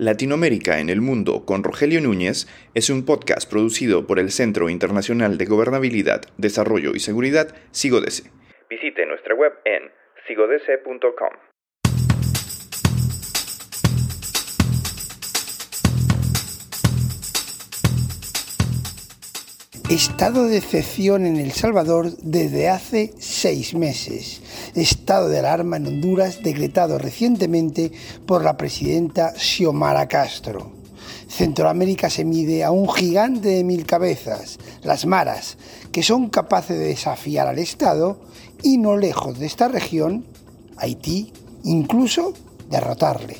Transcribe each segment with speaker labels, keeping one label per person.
Speaker 1: Latinoamérica en el Mundo con Rogelio Núñez es un podcast producido por el Centro Internacional de Gobernabilidad, Desarrollo y Seguridad, SIGODESE. Visite nuestra web en sigodese.com.
Speaker 2: Estado de excepción en El Salvador desde hace seis meses. Estado de alarma en Honduras decretado recientemente por la presidenta Xiomara Castro. Centroamérica se mide a un gigante de mil cabezas, las maras, que son capaces de desafiar al Estado y no lejos de esta región, Haití, incluso derrotarle.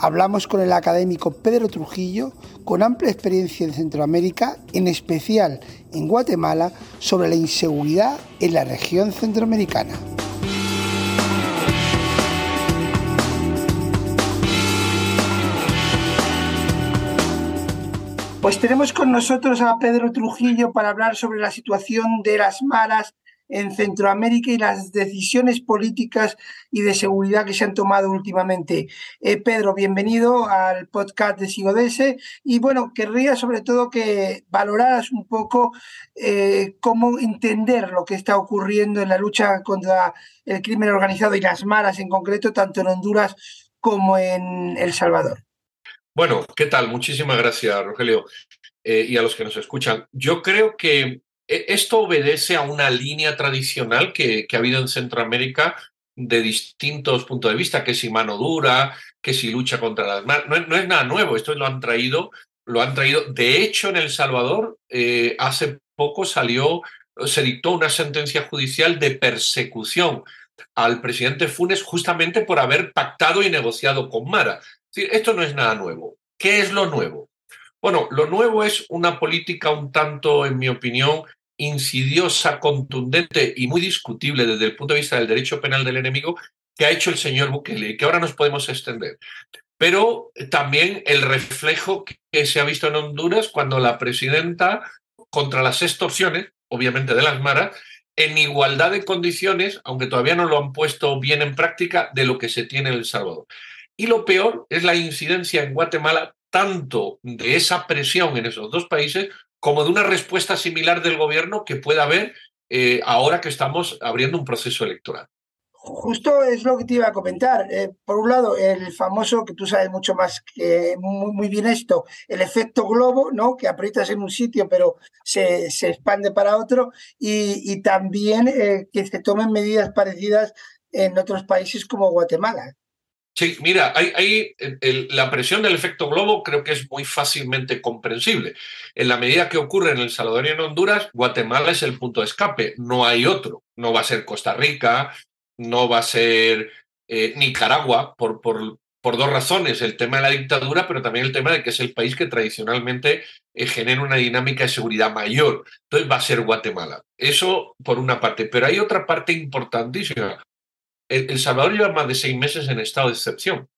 Speaker 2: Hablamos con el académico Pedro Trujillo, con amplia experiencia en Centroamérica, en especial en Guatemala, sobre la inseguridad en la región centroamericana. Pues tenemos con nosotros a Pedro Trujillo para hablar sobre la situación de las maras en Centroamérica y las decisiones políticas y de seguridad que se han tomado últimamente. Eh, Pedro, bienvenido al podcast de Sigodese y bueno, querría sobre todo que valoraras un poco eh, cómo entender lo que está ocurriendo en la lucha contra el crimen organizado y las maras en concreto, tanto en Honduras como en El Salvador.
Speaker 3: Bueno, ¿qué tal? Muchísimas gracias, Rogelio, eh, y a los que nos escuchan. Yo creo que e, esto obedece a una línea tradicional que, ha habido en Centroamérica de distintos puntos de vista, que si mano dura, que si lucha contra las manos. No, es nada nuevo, esto lo han traído, lo han traído. De hecho, en El Salvador, eh, hace poco salió, se dictó una sentencia judicial de persecución al presidente Funes justamente por haber pactado y negociado con Mara. Esto no es nada nuevo. ¿Qué es lo nuevo? Bueno, lo nuevo es una política un tanto, en mi opinión, insidiosa, contundente y muy discutible desde el punto de vista del derecho penal del enemigo que ha hecho el señor Bukele y que ahora nos podemos extender. Pero también el reflejo que se ha visto en Honduras cuando la presidenta, contra las extorsiones, obviamente de las maras, en igualdad de condiciones, aunque todavía no lo han puesto bien en práctica, de lo que se tiene en El Salvador. Y lo peor es la incidencia en Guatemala tanto de esa presión en esos dos países como de una respuesta similar del gobierno que pueda haber eh, ahora que estamos abriendo un proceso electoral.
Speaker 2: Justo es lo que te iba a comentar. Eh, por un lado, el famoso, que tú sabes mucho más que muy, bien esto, el efecto globo, ¿no? Que aprietas en un sitio pero se, se expande para otro, y, también eh, que se tomen medidas parecidas en otros países como Guatemala.
Speaker 3: Sí, mira, hay, la presión del efecto globo creo que es muy fácilmente comprensible. En la medida que ocurre en El Salvador y en Honduras, Guatemala es el punto de escape, no hay otro. No va a ser Costa Rica, no va a ser eh, Nicaragua, por, por, por, dos razones, el tema de la dictadura, pero también el tema de que es el país que tradicionalmente eh, genera una dinámica de seguridad mayor. Entonces va a ser Guatemala. Eso por una parte, pero hay otra parte importantísima el, Salvador lleva más de seis meses en estado de excepción,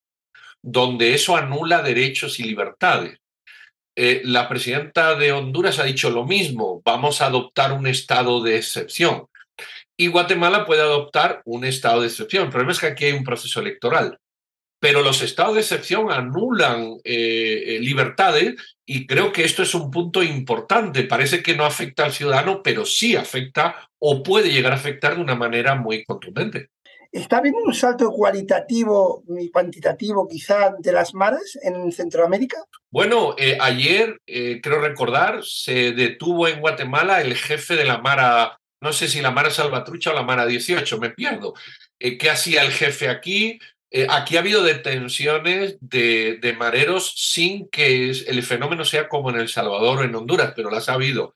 Speaker 3: donde eso anula derechos y libertades. Eh, la presidenta de Honduras ha dicho lo mismo, vamos a adoptar un estado de excepción. Y Guatemala puede adoptar un estado de excepción. El problema es que aquí hay un proceso electoral. Pero los estados de excepción anulan eh, eh, libertades y creo que esto es un punto importante. Parece que no afecta al ciudadano, pero sí afecta o puede llegar a afectar de una manera muy contundente.
Speaker 2: ¿Está habiendo un salto cualitativo y cuantitativo quizá de las maras en Centroamérica?
Speaker 3: Bueno, eh, ayer, eh, creo recordar, se detuvo en Guatemala el jefe de la Mara, no sé si la Mara Salvatrucha o la Mara 18, me pierdo. Eh, ¿Qué hacía el jefe aquí? aquí ha habido detenciones de, de, mareros sin que el fenómeno sea como en El Salvador o en Honduras, pero las ha habido.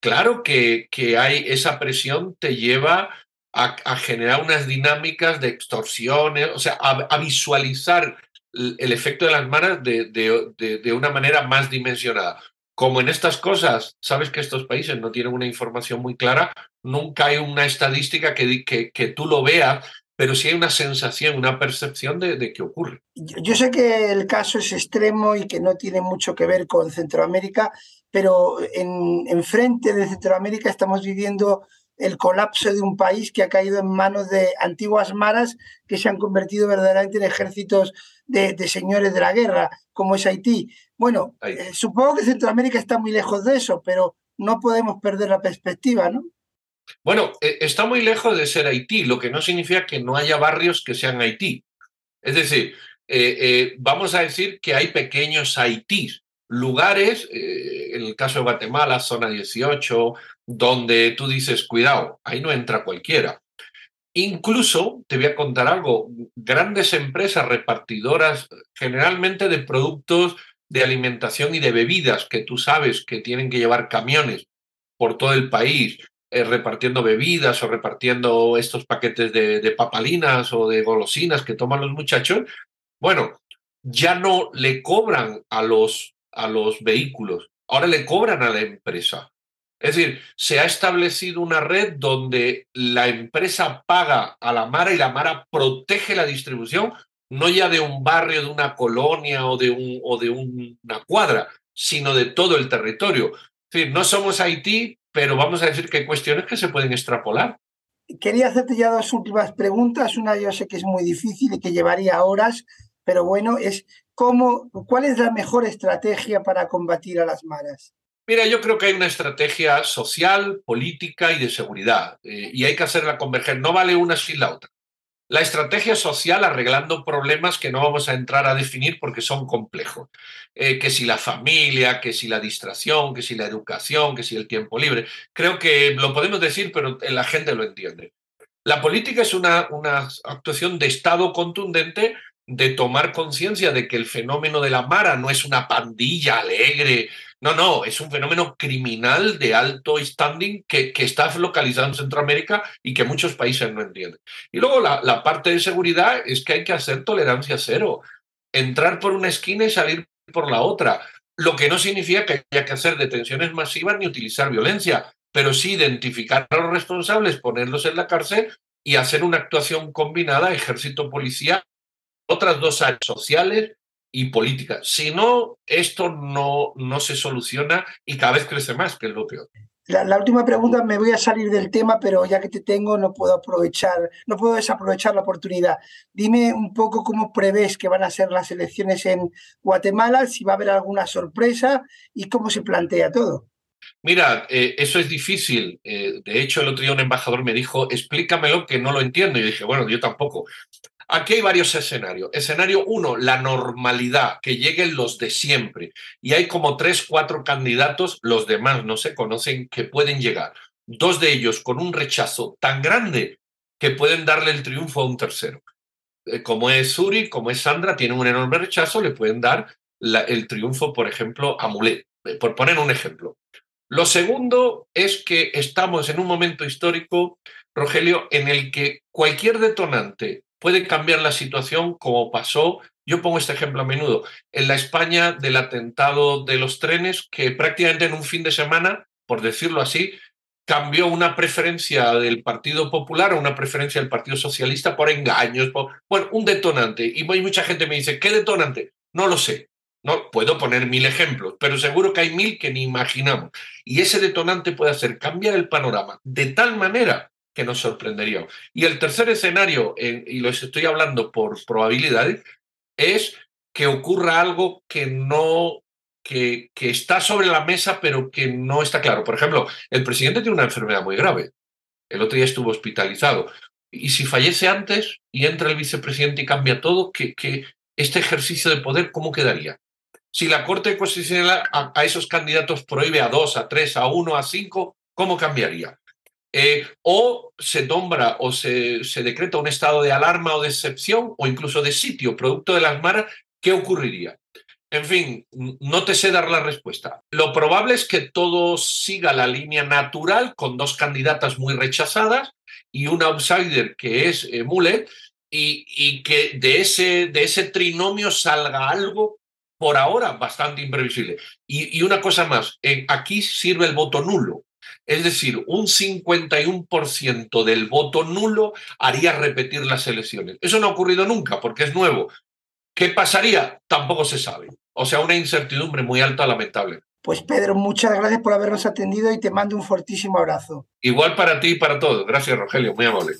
Speaker 3: Claro que, que hay esa presión, te lleva a, generar unas dinámicas de extorsiones, o sea, a, visualizar el, efecto de las manos de, de, una manera más dimensionada. Como en estas cosas, sabes que estos países no tienen una información muy clara, nunca hay una estadística que, que, que tú lo veas, pero sí hay una sensación, una percepción de, de que ocurre.
Speaker 2: Yo, sé que el caso es extremo y que no tiene mucho que ver con Centroamérica, pero en, en frente de Centroamérica estamos viviendo el colapso de un país que ha caído en manos de antiguas maras que se han convertido verdaderamente en ejércitos de, señores de la guerra, como es Haití. Bueno, eh, supongo que Centroamérica está muy lejos de eso, pero no podemos perder la perspectiva, ¿no?
Speaker 3: Bueno, eh, está muy lejos de ser Haití, lo que no significa que no haya barrios que sean Haití. Es decir, eh, vamos a decir que hay pequeños Haitís, lugares, en el caso de Guatemala, zona 18, donde tú dices, cuidado, ahí no entra cualquiera. Incluso, te voy a contar algo, grandes empresas repartidoras generalmente de productos de alimentación y de bebidas que tú sabes que tienen que llevar camiones por todo el país eh, repartiendo bebidas o repartiendo estos paquetes de papalinas o de golosinas que toman los muchachos, bueno, ya no le cobran a los, a los vehículos, ahora le cobran a la empresa. Es decir, se ha establecido una red donde la empresa paga a la Mara y la Mara protege la distribución, no ya de un barrio, de una colonia o de, un, o de una cuadra, sino de todo el territorio. Decir, no somos Haití, pero vamos a decir que hay cuestiones que se pueden extrapolar.
Speaker 2: Quería hacerte ya dos últimas preguntas. Una yo sé que es muy difícil y que llevaría horas, pero bueno, es cómo, ¿cuál es la mejor estrategia para combatir a las maras?
Speaker 3: Mira, yo creo que hay una estrategia social, política y de seguridad, eh, y hay que hacerla converger. No vale una sin la otra. La estrategia social arreglando problemas que no vamos a entrar a definir porque son complejos. Eh, que si la familia, que si la distracción, que si la educación, que si el tiempo libre. Creo que lo podemos decir, pero la gente lo entiende. La política es una, una actuación de Estado contundente de tomar conciencia de que el fenómeno de la Mara no es una pandilla alegre. No, no, es un fenómeno criminal de alto standing que, que está localizado en Centroamérica y que muchos países no entienden. Y luego la, la parte de seguridad es que hay que hacer tolerancia cero, entrar por una esquina y salir por la otra, lo que no significa que haya que hacer detenciones masivas ni utilizar violencia, pero sí identificar a los responsables, ponerlos en la cárcel y hacer una actuación combinada ejército-policía, otras dos áreas sociales y política. Si no, esto no, no se soluciona y cada vez crece más, que es lo peor.
Speaker 2: La, última pregunta, me voy a salir del tema, pero ya que te tengo, no puedo aprovechar, no puedo desaprovechar la oportunidad. Dime un poco cómo prevés que van a ser las elecciones en Guatemala, si va a haber alguna sorpresa y cómo se plantea todo.
Speaker 3: Mira, eh, eso es difícil. Eh, de hecho, el otro día un embajador me dijo, explícamelo que no lo entiendo. Y dije, bueno, yo tampoco. Aquí hay varios escenarios. Escenario uno, la normalidad, que lleguen los de siempre. Y hay como tres, cuatro candidatos, los demás no se conocen, que pueden llegar. Dos de ellos con un rechazo tan grande que pueden darle el triunfo a un tercero. Eh, como es Suri, como es Sandra, tienen un enorme rechazo, le pueden dar el triunfo, por ejemplo, a Mulet, eh, por poner un ejemplo. Lo segundo es que estamos en un momento histórico, Rogelio, en el que cualquier detonante puede cambiar la situación como pasó. Yo pongo este ejemplo a menudo. En la España del atentado de los trenes, que prácticamente en un fin de semana, por decirlo así, cambió una preferencia del Partido Popular a una preferencia del Partido Socialista por engaños, por, bueno, un detonante. Y mucha gente me dice, ¿qué detonante? No lo sé. No, puedo poner mil ejemplos, pero seguro que hay mil que ni imaginamos. Y ese detonante puede hacer cambiar el panorama de tal manera que nos sorprendería. Y el tercer escenario, y lo estoy hablando por probabilidades, es que ocurra algo que no que, que, está sobre la mesa, pero que no está claro. Por ejemplo, el presidente tiene una enfermedad muy grave. El otro día estuvo hospitalizado. Y si fallece antes y entra el vicepresidente y cambia todo, que, que este ejercicio de poder, ¿cómo quedaría? Si la Corte Constitucional a, esos candidatos prohíbe a dos, a tres, a uno, a cinco, ¿cómo cambiaría? Eh, o se nombra o se, se, decreta un estado de alarma o de excepción o incluso de sitio producto de las maras, ¿qué ocurriría? En fin, no te sé dar la respuesta. Lo probable es que todo siga la línea natural con dos candidatas muy rechazadas y un outsider que es eh, Mulet y, y, que de ese, de ese trinomio salga algo por ahora bastante imprevisible. Y, y una cosa más, aquí sirve el voto nulo. Es decir, un 51% del voto nulo haría repetir las elecciones. Eso no ha ocurrido nunca porque es nuevo. ¿Qué pasaría? Tampoco se sabe. O sea, una incertidumbre muy alta, lamentable.
Speaker 2: Pues Pedro, muchas gracias por habernos atendido y te mando un fortísimo abrazo.
Speaker 3: Igual para ti y para todos. Gracias, Rogelio, muy amable.